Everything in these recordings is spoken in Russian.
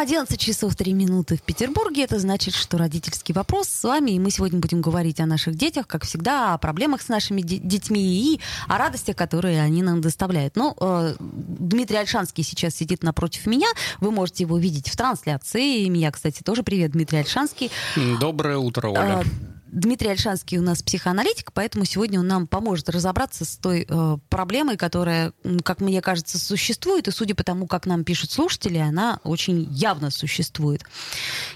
11 часов 3 минуты в Петербурге. Это значит, что родительский вопрос с вами. И мы сегодня будем говорить о наших детях, как всегда, о проблемах с нашими де- детьми и о радостях, которые они нам доставляют. Ну, э, Дмитрий Альшанский сейчас сидит напротив меня. Вы можете его видеть в трансляции. И меня, кстати, тоже привет, Дмитрий Альшанский. Доброе утро, Оля. Э, Дмитрий Альшанский у нас психоаналитик, поэтому сегодня он нам поможет разобраться с той э, проблемой, которая, как мне кажется, существует, и судя по тому, как нам пишут слушатели, она очень явно существует.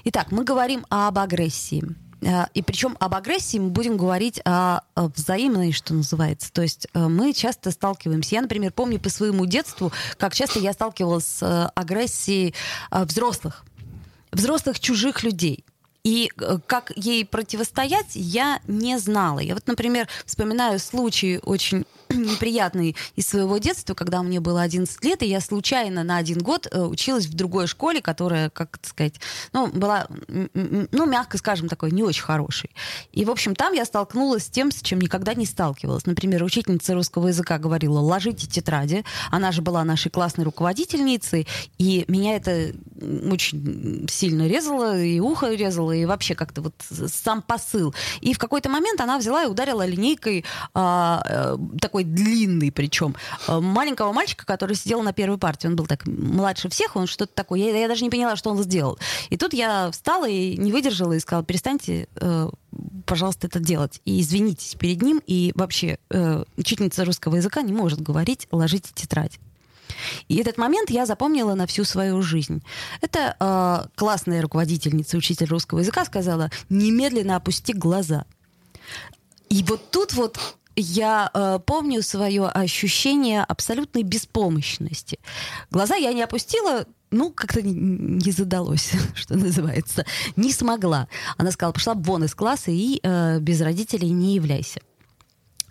Итак, мы говорим об агрессии. Э, и причем об агрессии мы будем говорить о, взаимной, что называется. То есть э, мы часто сталкиваемся. Я, например, помню по своему детству, как часто я сталкивалась с агрессией взрослых. Взрослых чужих людей. И э, как ей противостоять, я не знала. Я вот, например, вспоминаю случай очень неприятный из своего детства, когда мне было 11 лет, и я случайно на один год э, училась в другой школе, которая, как сказать, ну, была, ну, мягко скажем, такой не очень хорошей. И, в общем, там я столкнулась с тем, с чем никогда не сталкивалась. Например, учительница русского языка говорила, ложите тетради. Она же была нашей классной руководительницей, и меня это очень сильно резало, и ухо резало, и вообще как-то вот сам посыл. И в какой-то момент она взяла и ударила линейкой а, э, такой длинный причем а, маленького мальчика, который сидел на первой партии. Он был так младше всех, он что-то такое. Я, я даже не поняла, что он сделал. И тут я встала и не выдержала и сказала, перестаньте э, пожалуйста, это делать. И извинитесь перед ним. И вообще, э, учительница русского языка не может говорить «ложите тетрадь». И этот момент я запомнила на всю свою жизнь. Это э, классная руководительница, учитель русского языка сказала, немедленно опусти глаза. И вот тут вот я э, помню свое ощущение абсолютной беспомощности. Глаза я не опустила, ну, как-то не, не задалось, что называется. Не смогла. Она сказала, пошла вон из класса и э, без родителей не являйся.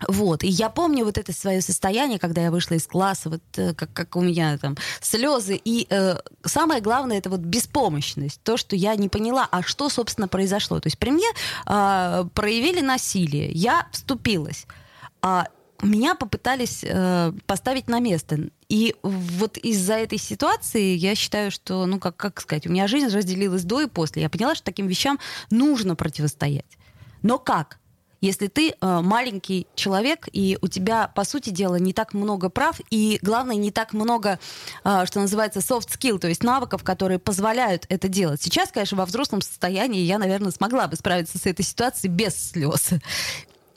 Вот. И я помню вот это свое состояние, когда я вышла из класса, вот э, как, как у меня там слезы. И э, самое главное, это вот беспомощность. То, что я не поняла, а что, собственно, произошло. То есть при мне э, проявили насилие, я вступилась. А меня попытались э, поставить на место. И вот из-за этой ситуации я считаю, что, ну, как, как сказать, у меня жизнь разделилась до и после. Я поняла, что таким вещам нужно противостоять. Но как? Если ты э, маленький человек, и у тебя, по сути дела, не так много прав, и, главное, не так много, э, что называется, soft skill, то есть навыков, которые позволяют это делать. Сейчас, конечно, во взрослом состоянии я, наверное, смогла бы справиться с этой ситуацией без слез.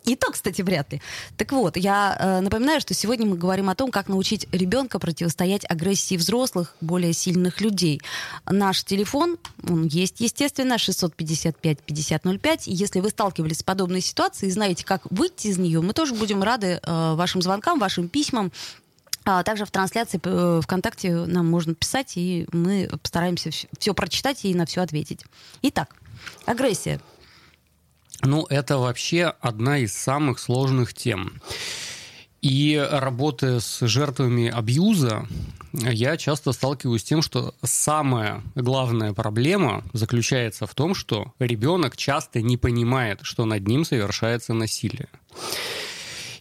И то, кстати, вряд ли. Так вот, я э, напоминаю, что сегодня мы говорим о том, как научить ребенка противостоять агрессии взрослых, более сильных людей. Наш телефон, он есть, естественно, 655-5005. Если вы сталкивались с подобной ситуацией и знаете, как выйти из нее, мы тоже будем рады э, вашим звонкам, вашим письмам. А также в трансляции э, ВКонтакте нам можно писать, и мы постараемся все прочитать и на все ответить. Итак, агрессия. Ну, это вообще одна из самых сложных тем. И работая с жертвами абьюза, я часто сталкиваюсь с тем, что самая главная проблема заключается в том, что ребенок часто не понимает, что над ним совершается насилие.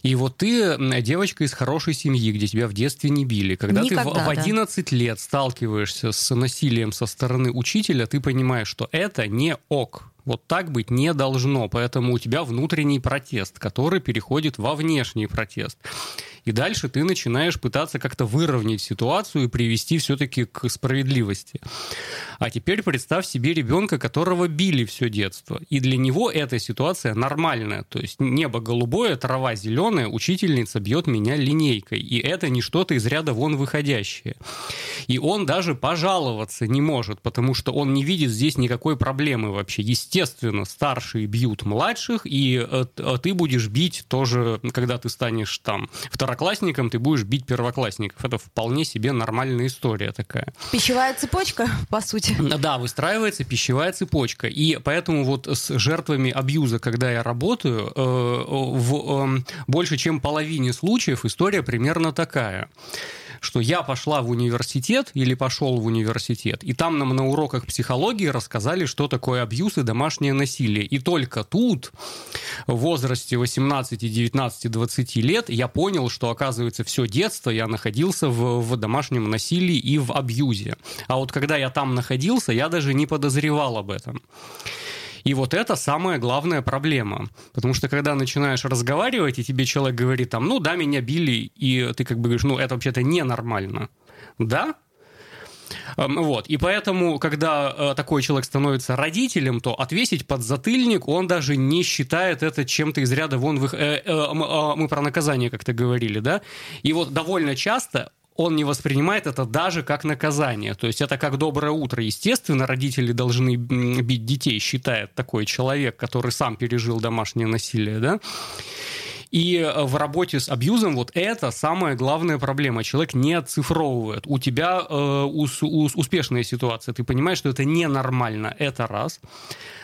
И вот ты девочка из хорошей семьи, где тебя в детстве не били. Когда Никогда, ты в, в 11 да. лет сталкиваешься с насилием со стороны учителя, ты понимаешь, что это не ок. Вот так быть не должно, поэтому у тебя внутренний протест, который переходит во внешний протест. И дальше ты начинаешь пытаться как-то выровнять ситуацию и привести все-таки к справедливости. А теперь представь себе ребенка, которого били все детство. И для него эта ситуация нормальная. То есть небо голубое, трава зеленая, учительница бьет меня линейкой. И это не что-то из ряда вон выходящее. И он даже пожаловаться не может, потому что он не видит здесь никакой проблемы вообще. Естественно, старшие бьют младших, и э, ты будешь бить тоже, когда ты станешь там второкурсником второклассником, ты будешь бить первоклассников. Это вполне себе нормальная история такая. Пищевая цепочка, по сути. Да, выстраивается пищевая цепочка. И поэтому вот с жертвами абьюза, когда я работаю, э, в э, больше чем половине случаев история примерно такая что я пошла в университет или пошел в университет, и там нам на уроках психологии рассказали, что такое абьюз и домашнее насилие. И только тут, в возрасте 18, 19, 20 лет, я понял, что, оказывается, все детство я находился в, в домашнем насилии и в абьюзе. А вот когда я там находился, я даже не подозревал об этом. И вот это самая главная проблема. Потому что когда начинаешь разговаривать, и тебе человек говорит там, ну да, меня били, и ты как бы говоришь, ну это вообще-то ненормально. Да, вот. И поэтому, когда э, такой человек становится родителем, то отвесить под затыльник он даже не считает это чем-то из ряда вон... Вы... Э, э, мы про наказание как-то говорили, да? И вот довольно часто он не воспринимает это даже как наказание. То есть это как доброе утро. Естественно, родители должны бить детей, считает такой человек, который сам пережил домашнее насилие, да? И э, в работе с абьюзом вот это самая главная проблема. Человек не оцифровывает. У тебя э, ус, ус, успешная ситуация. Ты понимаешь, что это ненормально. Это раз.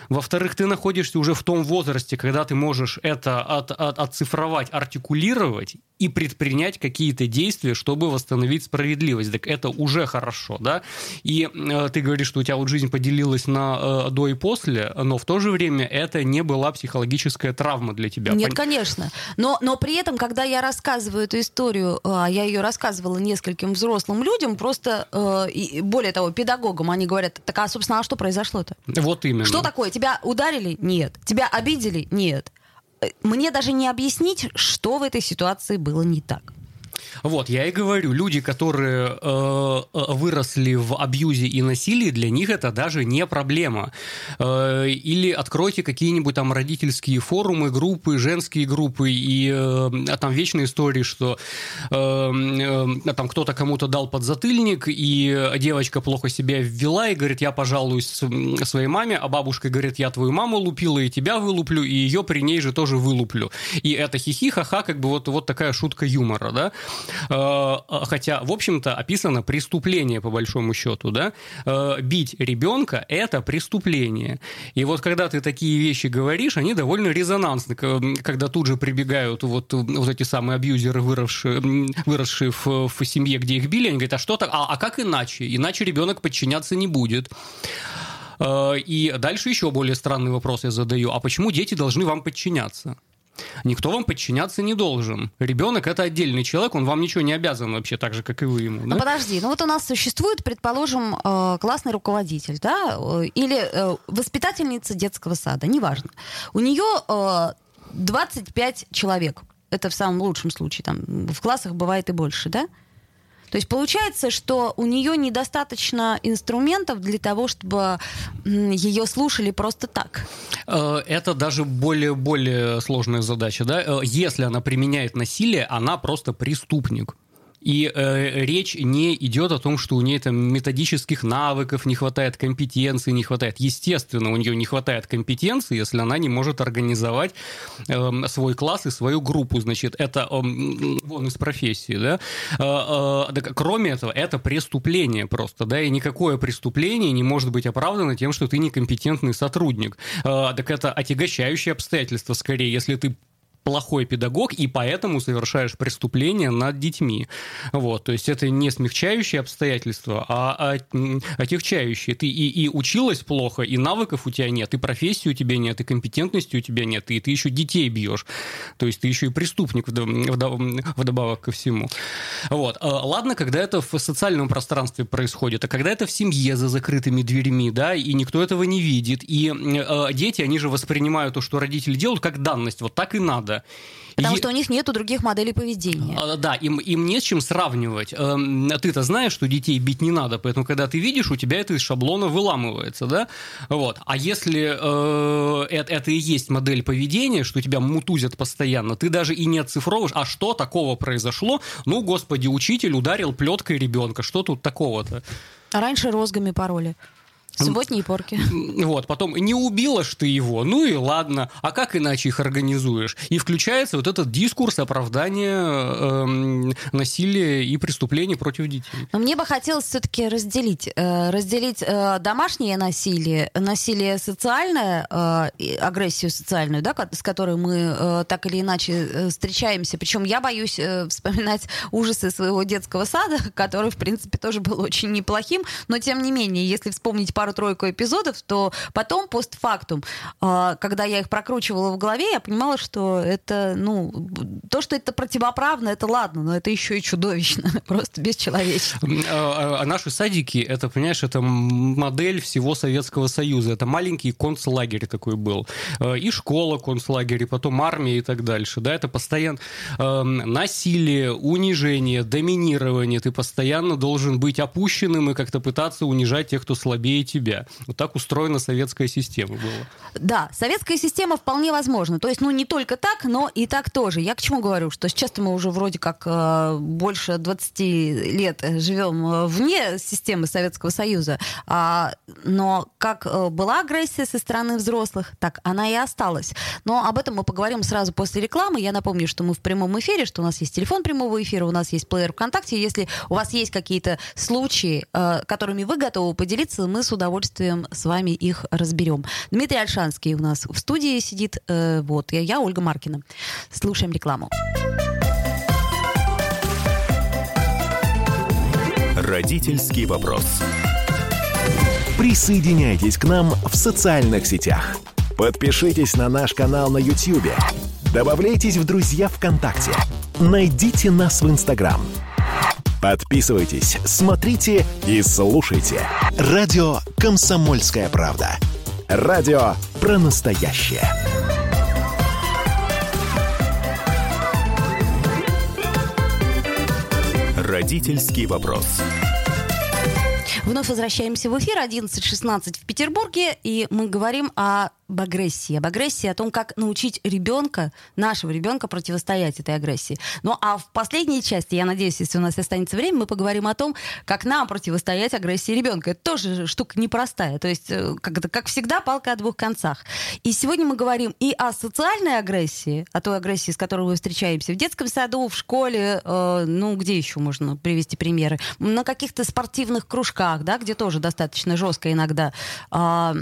Во-вторых, ты находишься уже в том возрасте, когда ты можешь это от, от, отцифровать, артикулировать и предпринять какие-то действия, чтобы восстановить справедливость. Так это уже хорошо, да? И э, ты говоришь, что у тебя вот жизнь поделилась на э, до и после, но в то же время это не была психологическая травма для тебя. Нет, Пон... конечно. Но, но при этом, когда я рассказываю эту историю, э, я ее рассказывала нескольким взрослым людям, просто, э, и, более того, педагогам, они говорят, так, а, собственно, а что произошло-то? Вот именно. Что такое? Тебя ударили? Нет. Тебя обидели? Нет. Э, мне даже не объяснить, что в этой ситуации было не так. Вот, я и говорю, люди, которые э, э, выросли в абьюзе и насилии, для них это даже не проблема. Э, или откройте какие-нибудь там родительские форумы, группы, женские группы, и э, там вечные истории, что э, э, там кто-то кому-то дал подзатыльник, и девочка плохо себя ввела, и говорит, я пожалуюсь своей маме, а бабушка говорит, я твою маму лупила, и тебя вылуплю, и ее при ней же тоже вылуплю. И это хихи, ха-ха, как бы вот, вот такая шутка юмора, да. Э, хотя, в общем-то, описано преступление, по большому счету, да, э, бить ребенка – это преступление. И вот когда ты такие вещи говоришь, они довольно резонансны, когда тут же прибегают вот, вот эти самые абьюзеры, выросшие, выросшие в, в семье, где их били, они говорят, а что так, а, а как иначе? Иначе ребенок подчиняться не будет. Э, и дальше еще более странный вопрос я задаю. А почему дети должны вам подчиняться? Никто вам подчиняться не должен. Ребенок это отдельный человек, он вам ничего не обязан вообще, так же, как и вы ему. Да? Ну подожди, ну вот у нас существует, предположим, э, классный руководитель, да, э, или э, воспитательница детского сада, неважно. У нее 25 человек. Это в самом лучшем случае. Там в классах бывает и больше, да? То есть получается, что у нее недостаточно инструментов для того, чтобы ее слушали просто так. Э, это даже более, более сложная задача. Да? Э, если она применяет насилие, она просто преступник. И э, речь не идет о том, что у нее там методических навыков не хватает, компетенции не хватает. Естественно, у нее не хватает компетенции, если она не может организовать э, свой класс и свою группу. Значит, это э, вон из профессии, да. Э, э, так, кроме этого, это преступление просто, да, и никакое преступление не может быть оправдано тем, что ты некомпетентный сотрудник. Э, так это отягощающее обстоятельство скорее, если ты плохой педагог, и поэтому совершаешь преступление над детьми. Вот, то есть это не смягчающие обстоятельства, а отягчающие. Ты и, и училась плохо, и навыков у тебя нет, и профессии у тебя нет, и компетентности у тебя нет, и ты еще детей бьешь. То есть ты еще и преступник вдобавок ко всему. Вот. А, ладно, когда это в социальном пространстве происходит, а когда это в семье за закрытыми дверьми, да, и никто этого не видит, и э, дети, они же воспринимают то, что родители делают, как данность, вот так и надо надо. Потому и... что у них нету других моделей поведения. А, да, им, им не с чем сравнивать. Эм, ты-то знаешь, что детей бить не надо, поэтому, когда ты видишь, у тебя это из шаблона выламывается, да? Вот. А если э, это, это и есть модель поведения, что тебя мутузят постоянно, ты даже и не оцифровываешь, а что такого произошло? Ну, господи, учитель ударил плеткой ребенка, что тут такого-то? А раньше розгами пароли. Субботние порки. Вот, потом не убила ж ты его, ну и ладно, а как иначе их организуешь? И включается вот этот дискурс оправдания э, насилия и преступлений против детей. Но мне бы хотелось все-таки разделить, э, разделить э, домашнее насилие, насилие социальное, э, агрессию социальную, да, с которой мы э, так или иначе э, встречаемся. Причем я боюсь э, вспоминать ужасы своего детского сада, который, в принципе, тоже был очень неплохим, но тем не менее, если вспомнить пару-тройку эпизодов, то потом, постфактум, а, когда я их прокручивала в голове, я понимала, что это, ну, то, что это противоправно, это ладно, но это еще и чудовищно, просто бесчеловечно. А, а наши садики, это, понимаешь, это модель всего Советского Союза. Это маленький концлагерь такой был. И школа концлагерь, и потом армия и так дальше. Да, это постоянно насилие, унижение, доминирование. Ты постоянно должен быть опущенным и как-то пытаться унижать тех, кто слабее тебя. Вот так устроена советская система была. Да, советская система вполне возможна. То есть, ну, не только так, но и так тоже. Я к чему говорю? Что сейчас мы уже вроде как э, больше 20 лет живем э, вне системы Советского Союза. А, но как э, была агрессия со стороны взрослых, так она и осталась. Но об этом мы поговорим сразу после рекламы. Я напомню, что мы в прямом эфире, что у нас есть телефон прямого эфира, у нас есть плеер ВКонтакте. Если у вас есть какие-то случаи, э, которыми вы готовы поделиться, мы с удовольствием с вами их разберем. Дмитрий Альшанский у нас в студии сидит. Э, вот, я, я Ольга Маркина. Слушаем рекламу. Родительский вопрос. Присоединяйтесь к нам в социальных сетях. Подпишитесь на наш канал на YouTube. Добавляйтесь в друзья ВКонтакте. Найдите нас в Инстаграм. Подписывайтесь, смотрите и слушайте. Радио «Комсомольская правда». Радио про настоящее. Родительский вопрос. Вновь возвращаемся в эфир 11.16 в Петербурге, и мы говорим о об агрессии. Об агрессии, о том, как научить ребенка, нашего ребенка, противостоять этой агрессии. Ну а в последней части, я надеюсь, если у нас останется время, мы поговорим о том, как нам противостоять агрессии ребенка. Это тоже штука непростая. То есть, э, как, это, как всегда, палка о двух концах. И сегодня мы говорим и о социальной агрессии, о той агрессии, с которой мы встречаемся в детском саду, в школе, э, ну где еще можно привести примеры? На каких-то спортивных кружках, да, где тоже достаточно жестко иногда э,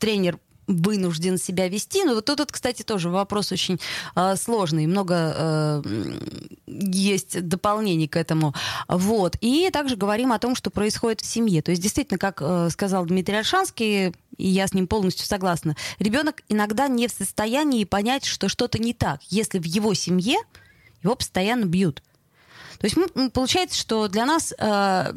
тренер вынужден себя вести. Но вот тут, кстати, тоже вопрос очень э, сложный. Много э, есть дополнений к этому. Вот. И также говорим о том, что происходит в семье. То есть, действительно, как э, сказал Дмитрий Альшанский, и я с ним полностью согласна, ребенок иногда не в состоянии понять, что что-то не так, если в его семье его постоянно бьют. То есть получается, что для нас э,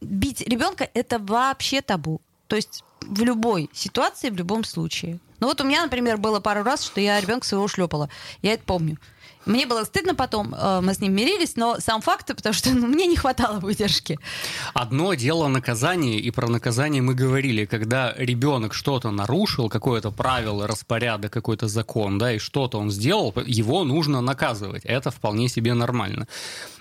бить ребенка это вообще табу. То есть в любой ситуации, в любом случае. Ну вот у меня, например, было пару раз, что я ребенка своего шлепала. Я это помню. Мне было стыдно потом, э, мы с ним мирились, но сам факт, потому что ну, мне не хватало выдержки. Одно дело наказание, и про наказание мы говорили, когда ребенок что-то нарушил, какое-то правило, распорядок, какой-то закон, да, и что-то он сделал, его нужно наказывать. Это вполне себе нормально.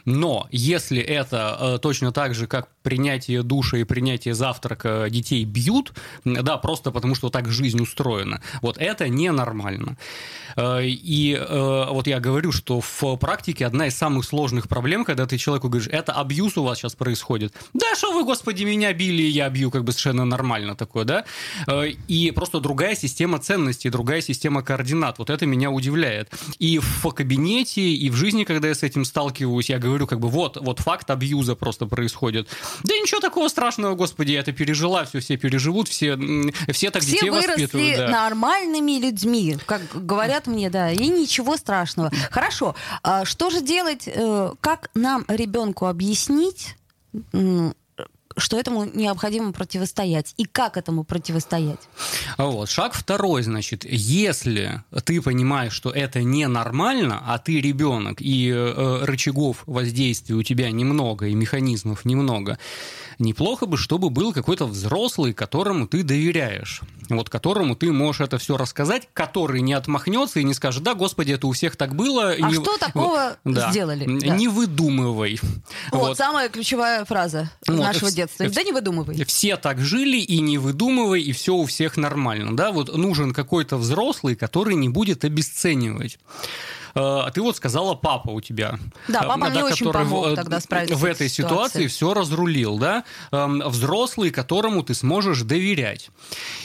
Но если это э, точно так же, как принятие душа и принятие завтрака детей бьют, да, просто потому что так жизнь устроена, вот это ненормально. Э, и э, вот я говорю, что в практике одна из самых сложных проблем, когда ты человеку говоришь, это абьюз у вас сейчас происходит. Да, что вы, господи, меня били, я бью, как бы совершенно нормально такое, да? Э, и просто другая система ценностей, другая система координат. Вот это меня удивляет. И в кабинете, и в жизни, когда я с этим сталкиваюсь, я говорю, как бы вот, вот факт абьюза просто происходит. Да ничего такого страшного, господи, я это пережила, все, все переживут, все, все так все детей воспитывают. Все да. нормальными людьми, как говорят мне, да, и ничего страшного. Хорошо, а что же делать, э, как нам ребенку объяснить, что этому необходимо противостоять и как этому противостоять. Вот. Шаг второй, значит, если ты понимаешь, что это ненормально, а ты ребенок, и э, рычагов воздействия у тебя немного, и механизмов немного, неплохо бы, чтобы был какой-то взрослый, которому ты доверяешь, вот которому ты можешь это все рассказать, который не отмахнется и не скажет, да, господи, это у всех так было. А не... что такого да. сделали? Да. Не выдумывай. Вот, вот самая ключевая фраза вот. нашего детства да не выдумывай. Все так жили, и не выдумывай, и все у всех нормально. Да, вот нужен какой-то взрослый, который не будет обесценивать. А ты вот сказала, папа у тебя. Да, папа да, мне очень помог в, тогда справиться В этой ситуации все разрулил, да? Взрослый, которому ты сможешь доверять.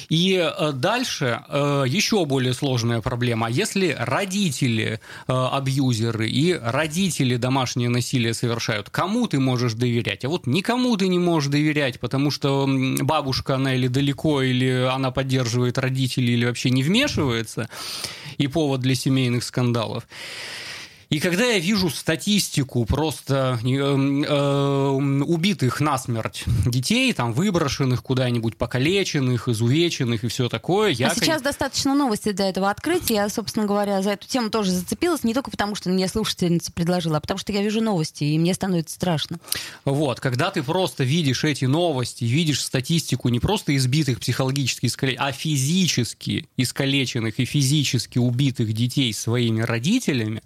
И э, дальше э, еще более сложная проблема. Если родители э, абьюзеры и родители домашнее насилие совершают, кому ты можешь доверять? А вот никому ты не можешь доверять, потому что бабушка, она или далеко, или она поддерживает родителей, или вообще не вмешивается, и повод для семейных скандалов. И когда я вижу статистику просто э, э, убитых насмерть детей, там выброшенных куда-нибудь, покалеченных, изувеченных и все такое, я... А сейчас достаточно новости для этого открытия. Я, собственно говоря, за эту тему тоже зацепилась, не только потому, что мне слушательница предложила, а потому что я вижу новости, и мне становится страшно. Вот, когда ты просто видишь эти новости, видишь статистику не просто избитых психологически искалеченных, а физически искалеченных и физически убитых детей своими родителями,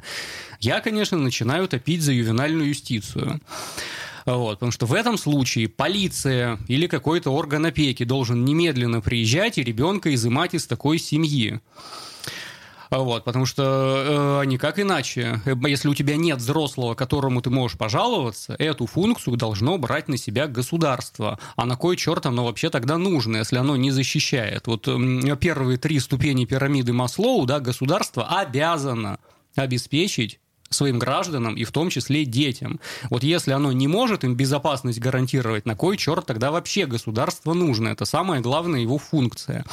я, конечно, начинаю топить за ювенальную юстицию. Вот, потому что в этом случае полиция или какой-то орган опеки должен немедленно приезжать и ребенка изымать из такой семьи. Вот, потому что э, никак иначе. Если у тебя нет взрослого, которому ты можешь пожаловаться, эту функцию должно брать на себя государство. А на кой черт оно вообще тогда нужно, если оно не защищает? Вот э, первые три ступени пирамиды Маслоу, да, государство обязано обеспечить своим гражданам и в том числе детям. Вот если оно не может им безопасность гарантировать, на кой черт тогда вообще государство нужно? Это самая главная его функция.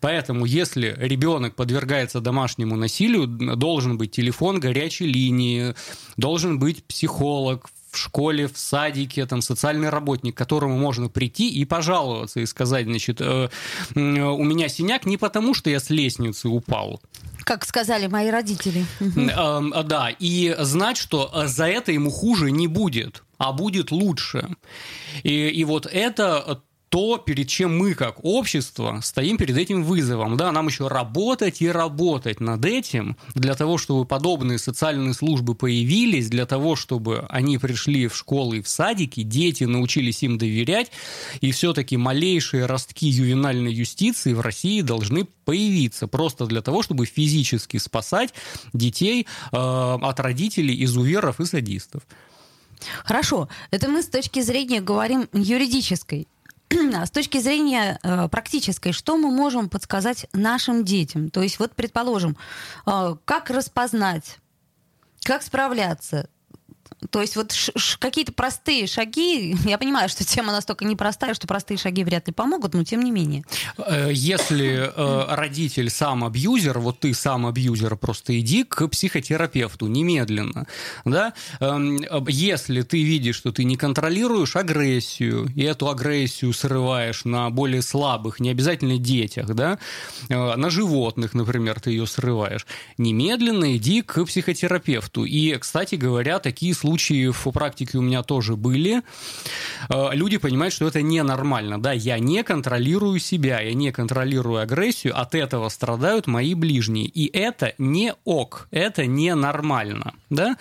Поэтому если ребенок подвергается домашнему насилию, должен быть телефон горячей линии, должен быть психолог, в школе, в садике, там, социальный работник, к которому можно прийти и пожаловаться и сказать, значит, э, у меня синяк не потому, что я с лестницы упал, как сказали мои родители. Да, и знать, что э, за это ему хуже не будет, а будет лучше. И, и вот это то, перед чем мы, как общество, стоим перед этим вызовом. Да, нам еще работать и работать над этим, для того, чтобы подобные социальные службы появились, для того, чтобы они пришли в школы и в садики, дети научились им доверять, и все-таки малейшие ростки ювенальной юстиции в России должны появиться, просто для того, чтобы физически спасать детей э, от родителей, изуверов и садистов. Хорошо, это мы с точки зрения говорим юридической. С точки зрения э, практической, что мы можем подсказать нашим детям? То есть, вот, предположим, э, как распознать, как справляться то есть вот какие-то простые шаги, я понимаю, что тема настолько непростая, что простые шаги вряд ли помогут, но тем не менее. Э, если э, родитель сам абьюзер, вот ты сам абьюзер, просто иди к психотерапевту немедленно. Да? Э, если ты видишь, что ты не контролируешь агрессию, и эту агрессию срываешь на более слабых, не обязательно детях, да? э, на животных, например, ты ее срываешь, немедленно иди к психотерапевту. И, кстати говоря, такие случаи случаи в практике у меня тоже были. Э, люди понимают, что это ненормально. Да, я не контролирую себя, я не контролирую агрессию, от этого страдают мои ближние. И это не ок, это ненормально. Да?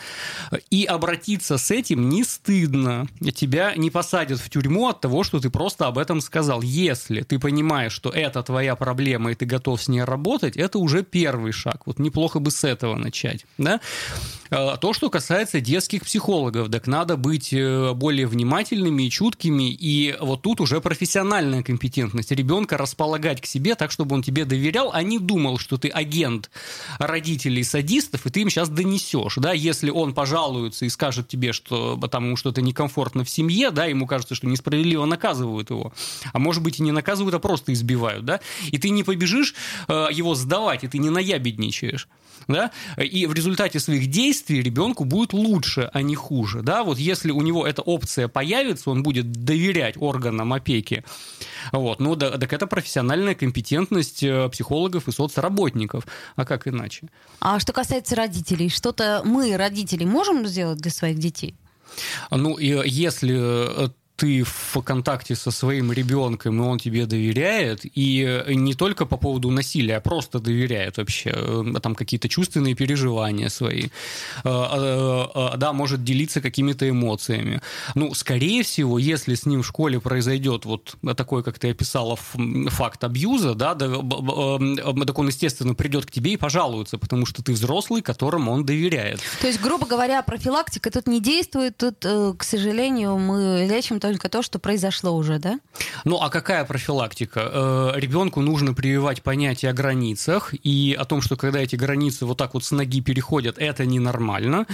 И обратиться с этим не стыдно. Тебя не посадят в тюрьму от того, что ты просто об этом сказал. Если ты понимаешь, что это твоя проблема, и ты готов с ней работать, это уже первый шаг. Вот неплохо бы с этого начать. Да? Э, то, что касается детских психологов, так надо быть э, более внимательными и чуткими, и вот тут уже профессиональная компетентность. Ребенка располагать к себе так, чтобы он тебе доверял, а не думал, что ты агент родителей садистов, и ты им сейчас донесешь, да, если он пожалуется и скажет тебе, что там ему что-то некомфортно в семье, да, ему кажется, что несправедливо наказывают его, а может быть и не наказывают, а просто избивают, да, и ты не побежишь э, его сдавать, и ты не наябедничаешь да, и в результате своих действий ребенку будет лучше, а не хуже, да, вот если у него эта опция появится, он будет доверять органам опеки, вот, ну, да, так это профессиональная компетентность э, психологов и соцработников, а как иначе? А что касается родителей, что-то мы, родители, можем сделать для своих детей? Ну, если э, ты в контакте со своим ребенком, и он тебе доверяет, и не только по поводу насилия, а просто доверяет вообще, э, там какие-то чувственные переживания свои, да, может делиться какими-то эмоциями. Ну, скорее всего, если с ним в школе произойдет вот такой, как ты описала, факт абьюза, да, так он, естественно, придет к тебе и пожалуется, потому что ты взрослый, которому он доверяет. То есть, грубо говоря, профилактика тут не действует, тут, э, к сожалению, мы лечим только то, что произошло уже, да? Ну, а какая профилактика? Э, ребенку нужно прививать понятие о границах и о том, что когда эти границы вот так вот с ноги переходят, это ненормально.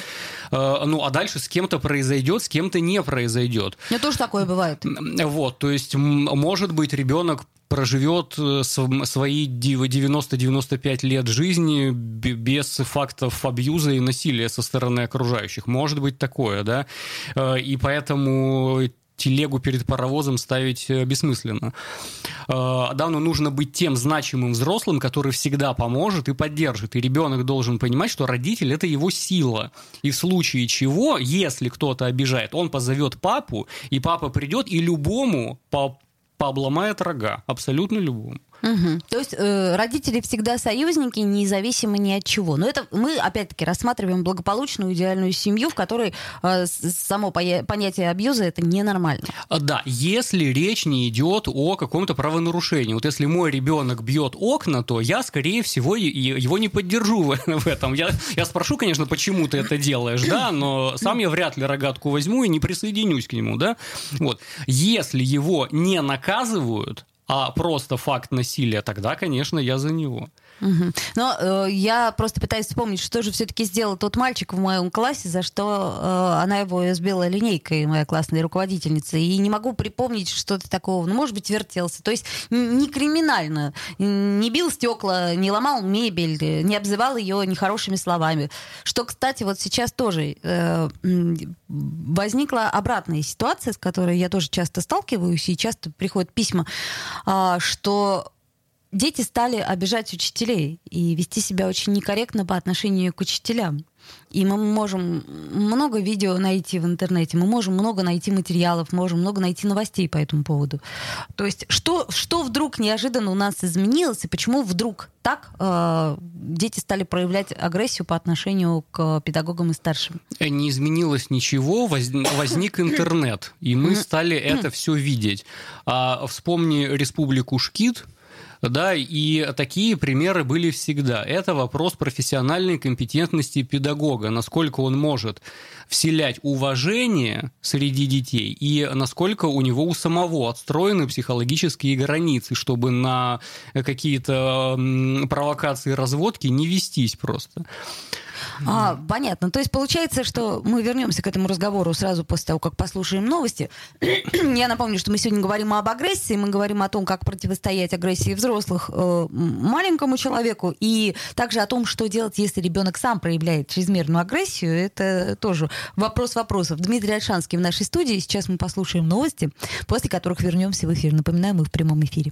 Э, ну, а дальше с кем-то произойдет, с кем-то не произойдет. Ну, тоже такое бывает. Вот, то есть, может быть, ребенок проживет э, свои 90-95 лет жизни без фактов абьюза и насилия со стороны окружающих. Может быть такое, да? И поэтому телегу перед паровозом ставить э, бессмысленно. Давно нужно быть тем значимым взрослым, который всегда поможет и поддержит. И ребенок должен понимать, что родитель – это его сила. И в случае чего, если кто-то обижает, он позовет папу, и папа придет и любому по пообломает рога, абсолютно любому. Угу. То есть э, родители всегда союзники, независимо ни от чего. Но это мы, опять-таки, рассматриваем благополучную, идеальную семью, в которой э, само понятие абьюза это ненормально. А, да, если речь не идет о каком-то правонарушении. Вот если мой ребенок бьет окна, то я, скорее всего, его не поддержу в этом. Я, я спрошу, конечно, почему ты это делаешь, да, но сам я вряд ли рогатку возьму и не присоединюсь к нему, да. Вот. Если его не наказывают, а просто факт насилия, тогда, конечно, я за него. Угу. Но э, я просто пытаюсь вспомнить, что же все-таки сделал тот мальчик в моем классе, за что э, она его сбила линейкой, моя классная руководительница. И не могу припомнить что-то такого. Ну, может быть, вертелся. То есть не криминально. Не бил стекла, не ломал мебель, не обзывал ее нехорошими словами. Что, кстати, вот сейчас тоже э, возникла обратная ситуация, с которой я тоже часто сталкиваюсь, и часто приходят письма, э, что дети стали обижать учителей и вести себя очень некорректно по отношению к учителям. И мы можем много видео найти в интернете, мы можем много найти материалов, можем много найти новостей по этому поводу. То есть что, что вдруг неожиданно у нас изменилось, и почему вдруг так э, дети стали проявлять агрессию по отношению к педагогам и старшим? Не изменилось ничего, возник интернет, и мы стали это все видеть. А вспомни республику Шкит, да, и такие примеры были всегда. Это вопрос профессиональной компетентности педагога, насколько он может вселять уважение среди детей и насколько у него у самого отстроены психологические границы, чтобы на какие-то провокации разводки не вестись просто. А, понятно. То есть получается, что мы вернемся к этому разговору сразу после того, как послушаем новости. Я напомню, что мы сегодня говорим об агрессии, мы говорим о том, как противостоять агрессии взрослых э, маленькому человеку, и также о том, что делать, если ребенок сам проявляет чрезмерную агрессию. Это тоже вопрос вопросов. Дмитрий Альшанский в нашей студии. Сейчас мы послушаем новости, после которых вернемся в эфир. Напоминаю, мы в прямом эфире.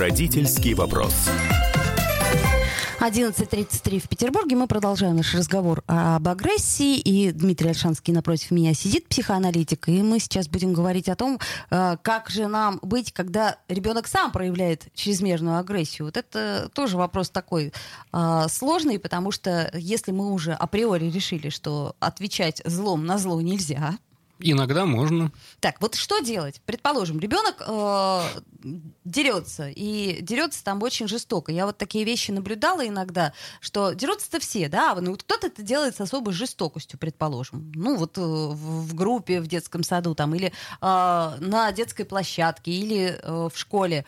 Родительский вопрос. 11.33 в Петербурге. Мы продолжаем наш разговор об агрессии. И Дмитрий Альшанский напротив меня сидит, психоаналитик. И мы сейчас будем говорить о том, э, как же нам быть, когда ребенок сам проявляет чрезмерную агрессию. Вот это тоже вопрос такой э, сложный, потому что если мы уже априори решили, что отвечать злом на зло нельзя, Иногда можно. Так, вот что делать? Предположим, ребенок э, дерется, и дерется там очень жестоко. Я вот такие вещи наблюдала иногда, что дерутся-то все, да, ну вот кто-то это делает с особой жестокостью, предположим. Ну вот э, в, в группе в детском саду там, или э, на детской площадке, или э, в школе.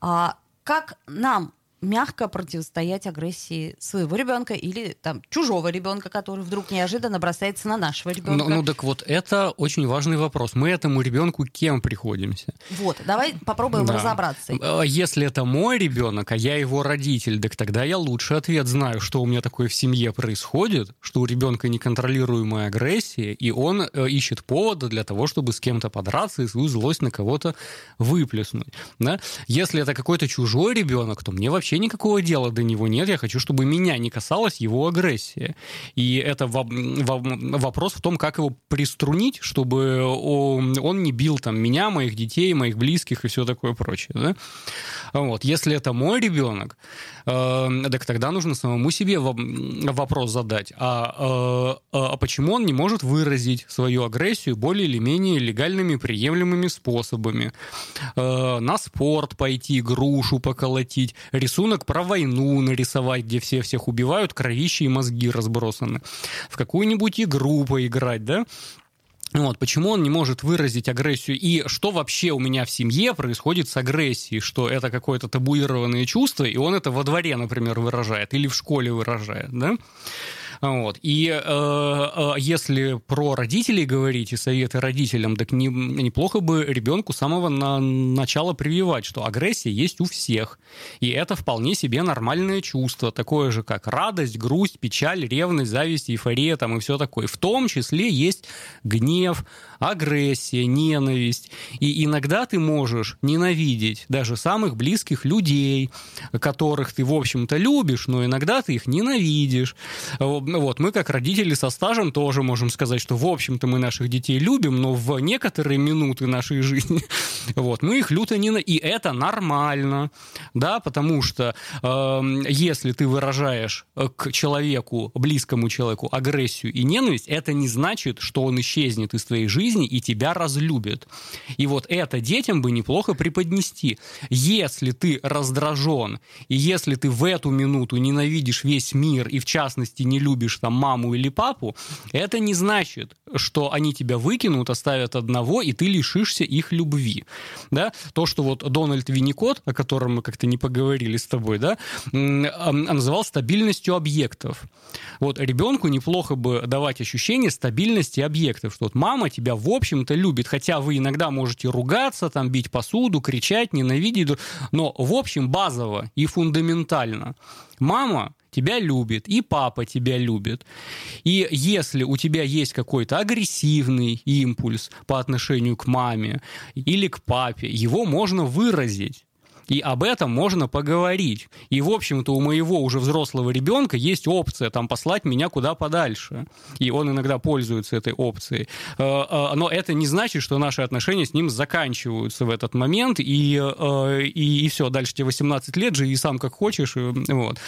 А как нам мягко противостоять агрессии своего ребенка или там чужого ребенка, который вдруг неожиданно бросается на нашего ребенка. Ну, ну так вот, это очень важный вопрос. Мы этому ребенку кем приходимся? Вот, давай попробуем Да. разобраться. А Если это мой ребенок, а я его родитель, так тогда я лучше ответ знаю, что у меня такое в семье происходит, что у ребенка неконтролируемая агрессия, и он э, ищет повода для того, чтобы с кем-то подраться и свою злость на кого-то выплеснуть. Да? Если это какой-то чужой ребенок, то мне вообще никакого дела до него нет. Я хочу, чтобы меня не касалась его агрессия. И это во- во- вопрос в том, как его приструнить, чтобы он не бил там меня, моих детей, моих близких и все такое прочее. Да? Вот. Если это мой ребенок, э, так тогда нужно самому себе во- вопрос задать, а, э, а почему он не может выразить свою агрессию более или менее легальными, приемлемыми способами? Э, на спорт пойти, грушу поколотить, рисунок про войну нарисовать, где все всех убивают, кровищи и мозги разбросаны, в какую-нибудь игру поиграть, да? Вот, почему он не может выразить агрессию? И что вообще у меня в семье происходит с агрессией? Что это какое-то табуированное чувство, и он это во дворе, например, выражает, или в школе выражает, да? Вот. И э, э, если про родителей говорить и советы родителям, так не, неплохо бы ребенку с самого на, начала прививать, что агрессия есть у всех. И это вполне себе нормальное чувство, такое же, как радость, грусть, печаль, ревность, зависть, эйфория там и все такое. В том числе есть гнев, агрессия, ненависть. И иногда ты можешь ненавидеть даже самых близких людей, которых ты, в общем-то, любишь, но иногда ты их ненавидишь. Вот, мы как родители со стажем тоже можем сказать, что, в общем-то, мы наших детей любим, но в некоторые минуты нашей жизни вот, мы их люто ненавидим. И это нормально, да, потому что э, если ты выражаешь э, к человеку, близкому человеку, агрессию и ненависть, это не значит, что он исчезнет из твоей жизни и тебя разлюбит. И вот это детям бы неплохо преподнести. Если ты раздражен, и если ты в эту минуту ненавидишь весь мир, и в частности не любишь там маму или папу, это не значит, что они тебя выкинут, оставят одного, и ты лишишься их любви. Да? То, что вот Дональд Винникот, о котором мы как-то не поговорили с тобой, да, м, а, называл стабильностью объектов. Вот ребенку неплохо бы давать ощущение стабильности объектов, что вот мама тебя в общем-то любит, хотя вы иногда можете ругаться, там бить посуду, кричать, ненавидеть, но в общем базово и фундаментально мама тебя любит, и папа тебя любит. И если у тебя есть какой-то агрессивный импульс по отношению к маме или к папе, его можно выразить. И об этом можно поговорить. И, в общем-то, у моего уже взрослого ребенка есть опция там послать меня куда подальше. И он иногда пользуется этой опцией. Э, э, Но это не значит, что наши отношения с ним заканчиваются в этот момент, и, э, и, и все, дальше тебе 18 лет, живи сам как хочешь. и Вот.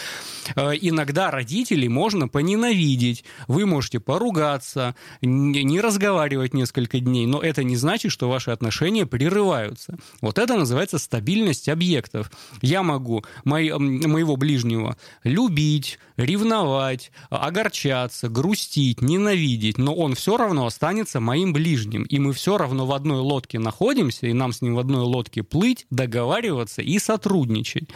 Иногда родителей можно поненавидеть. Вы можете поругаться, не разговаривать несколько дней, но это не значит, что ваши отношения прерываются. Вот это называется стабильность объектов. Я могу мои- моего ближнего любить, ревновать, огорчаться, грустить, ненавидеть, но он все равно останется моим ближним. И мы все равно в одной лодке находимся, и нам с ним в одной лодке плыть, договариваться и сотрудничать.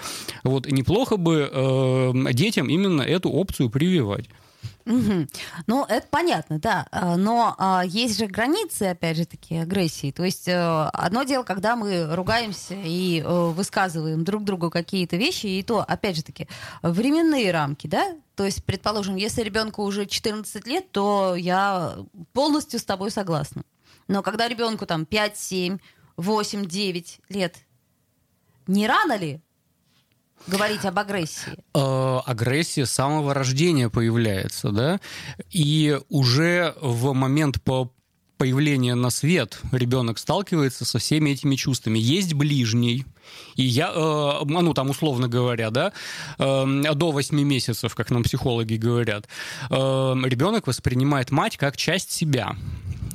Вот неплохо бы э, детям именно эту опцию прививать. Мгм. Ну, это понятно, да. А, Но а, есть же границы, опять же таки, агрессии. То есть э, одно дело, когда мы ругаемся и э, высказываем друг другу какие-то вещи, и то, опять же таки, временные рамки, да? То есть, предположим, если ребенку уже 14 лет, то я полностью с тобой согласна. Но когда ребенку там 5, 7, 8, 9 лет, не рано ли говорить об агрессии? Э, агрессия с самого рождения появляется, да, и уже в момент по появления на свет ребенок сталкивается со всеми этими чувствами. Есть ближний, и я, э, ну там условно говоря, да, э, до 8 месяцев, как нам психологи говорят, э, ребенок воспринимает мать как часть себя.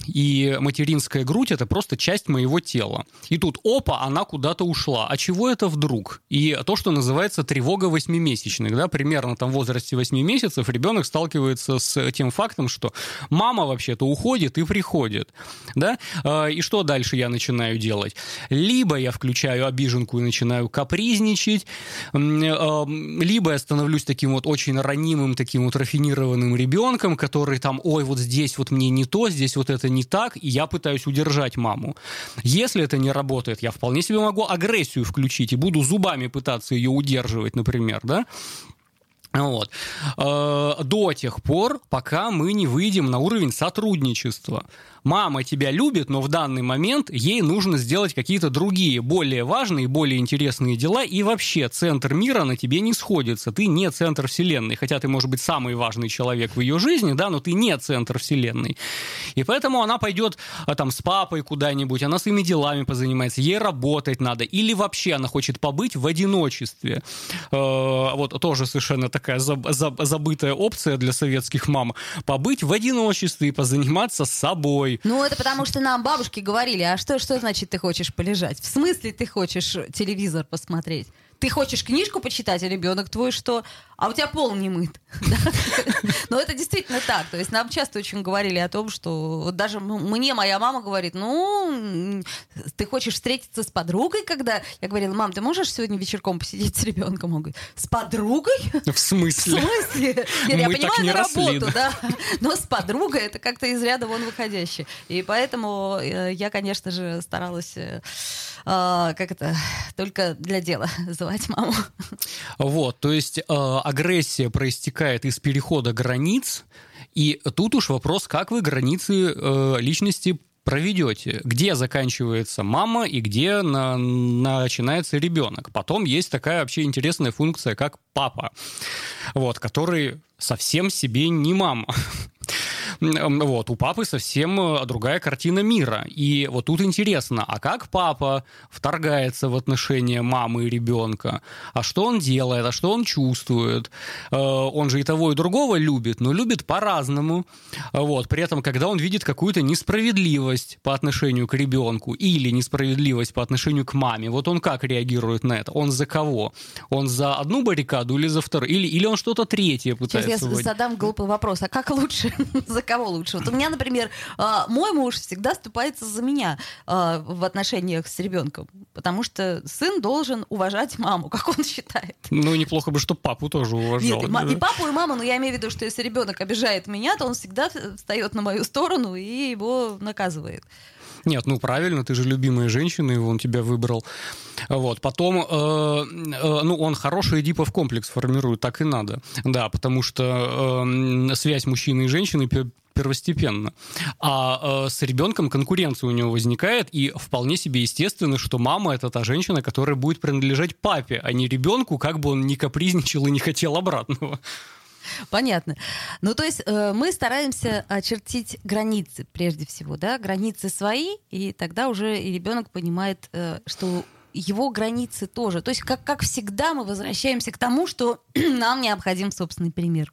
И материнская грудь это просто часть моего тела. И тут, опа, она куда-то ушла. А чего это вдруг? И то, что называется тревога восьмимесячных, да, примерно там в возрасте 8 месяцев ребенок сталкивается с тем фактом, что мама вообще-то уходит и приходит, да, А, и что дальше я начинаю делать? Либо я включаю обиженку и начинаю капризничать, э, либо я становлюсь таким вот очень ранимым, таким вот рафинированным ребенком, который там, ой, вот здесь вот мне не то, здесь вот это не так, и я пытаюсь удержать маму. Если это не работает, я вполне себе могу агрессию включить и буду зубами пытаться ее удерживать, например, да? Вот. Э, До тех пор, пока мы не выйдем на уровень сотрудничества. Мама тебя любит, но в данный момент ей нужно сделать какие-то другие, более важные, более интересные дела, и вообще центр мира на тебе не сходится. Ты не центр вселенной, хотя ты, может быть, самый важный человек в ее жизни, да, но ты не центр вселенной. И поэтому она пойдет а, там с папой куда-нибудь, она своими делами позанимается, ей работать надо, или вообще она хочет побыть в одиночестве. Э, Вот тоже совершенно такая заб- заб- забытая опция для советских мам. Побыть в одиночестве и позаниматься собой. Ну, это потому что нам бабушки говорили, а что, что значит ты хочешь полежать? В смысле ты хочешь телевизор посмотреть? Ты хочешь книжку почитать, а ребенок твой что? А у тебя пол не мыт. Но это действительно так. То есть нам часто очень говорили о том, что даже мне моя мама говорит, ну, ты хочешь встретиться с подругой, когда... Я говорила, мам, ты можешь сегодня вечерком посидеть с ребенком? Он говорит, с подругой? В В смысле? смысле? Нет, я понимаю на работу, да. Но с подругой это как-то из ряда вон выходящее. И поэтому э, я, конечно же, старалась, э, как это, только для дела звать маму. Вот, то есть э, агрессия проистекает из перехода границ, и тут уж вопрос, как вы границы э, личности проведете, где заканчивается мама и где на- начинается ребенок. Потом есть такая вообще интересная функция, как папа, вот, который совсем себе не мама. Вот, у папы совсем э, другая картина мира. И вот тут интересно, а как папа вторгается в отношения мамы и ребенка? А что он делает? А что он чувствует? Э, Он же и того, и другого любит, но любит по-разному. Вот, при этом, когда он видит какую-то несправедливость по отношению к ребенку или несправедливость по отношению к маме, вот он как реагирует на это? Он за кого? Он за одну баррикаду или за вторую? Или, или он что-то третье Сейчас пытается я вводить? задам глупый вопрос. А как лучше? за кого лучше? Вот у меня, например, а, мой муж всегда ступается за меня а, в отношениях с ребенком, потому что сын должен уважать маму, как он считает. Ну, неплохо бы, чтобы папу тоже уважал. Нет, и, и папу, и маму, но я имею в виду, что если ребенок обижает меня, то он всегда встает на мою сторону и его наказывает. Нет, ну правильно, ты же любимая женщина, и он тебя выбрал. Вот, потом, э, э, ну, он хороший Эдипов комплекс формирует, так и надо. Да, потому что э, связь мужчины и женщины первостепенно. А э, с ребенком конкуренция у него возникает, и вполне себе естественно, что мама это та женщина, которая будет принадлежать папе, а не ребенку, как бы он ни капризничал и не хотел обратного. Понятно. Ну, то есть э, мы стараемся очертить границы, прежде всего, да, границы свои, и тогда уже и ребенок понимает, э, что его границы тоже. То есть, как, как всегда, мы возвращаемся к тому, что нам необходим собственный пример.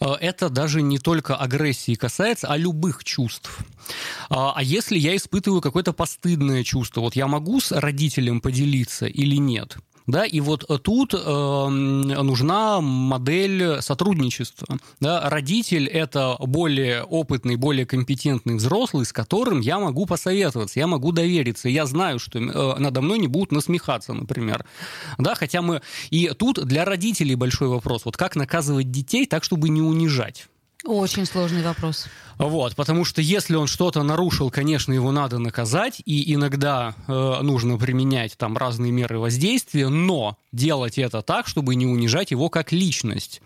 Э, это даже не только агрессии касается, а любых чувств. А а если я испытываю какое-то постыдное чувство, вот я могу с родителем поделиться или нет? Да, и вот тут э, нужна модель сотрудничества. Да, родитель это более опытный, более компетентный взрослый, с которым я могу посоветоваться, я могу довериться, я знаю, что э, надо мной не будут насмехаться, например. Да, хотя мы и тут для родителей большой вопрос: вот как наказывать детей так, чтобы не унижать? Очень сложный вопрос. Вот, потому что если он что-то нарушил, конечно, его надо наказать, и иногда э, нужно применять там разные меры воздействия, но делать это так, чтобы не унижать его как личность.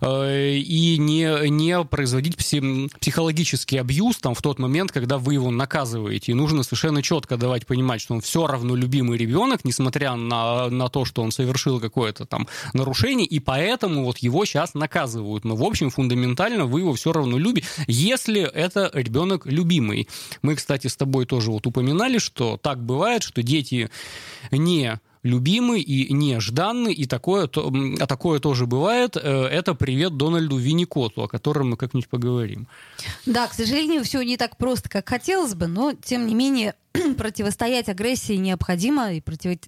Э, и не, не производить пси- психологический абьюз там, в тот момент, когда вы его наказываете. И нужно совершенно четко давать понимать, что он все равно любимый ребенок, несмотря на, на то, что он совершил какое-то там нарушение, и поэтому вот его сейчас наказывают. Но, в общем, фундаментально вы его все равно любите, если это ребенок любимый. Мы, кстати, с тобой тоже вот упоминали, что так бывает, что дети не любимый и нежданный, и такое, то, а такое тоже бывает. Э, это привет Дональду Винникоту, о котором мы как-нибудь поговорим. Да, к сожалению, все не так просто, как хотелось бы, но, тем не менее, противостоять агрессии необходимо, и против,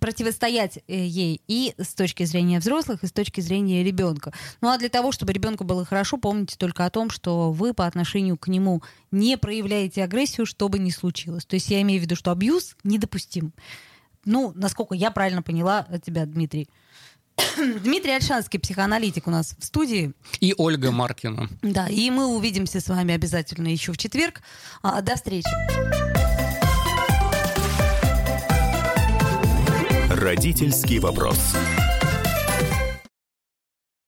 противостоять э, ей и с точки зрения взрослых, и с точки зрения ребенка. Ну а для того, чтобы ребенку было хорошо, помните только о том, что вы по отношению к нему не проявляете агрессию, что бы ни случилось. То есть я имею в виду, что абьюз недопустим. Ну, насколько я правильно поняла тебя, Дмитрий. Дмитрий Альшанский, психоаналитик у нас в студии. И Ольга Маркина. Да, и мы увидимся с вами обязательно еще в четверг. А, до встречи. Родительский вопрос.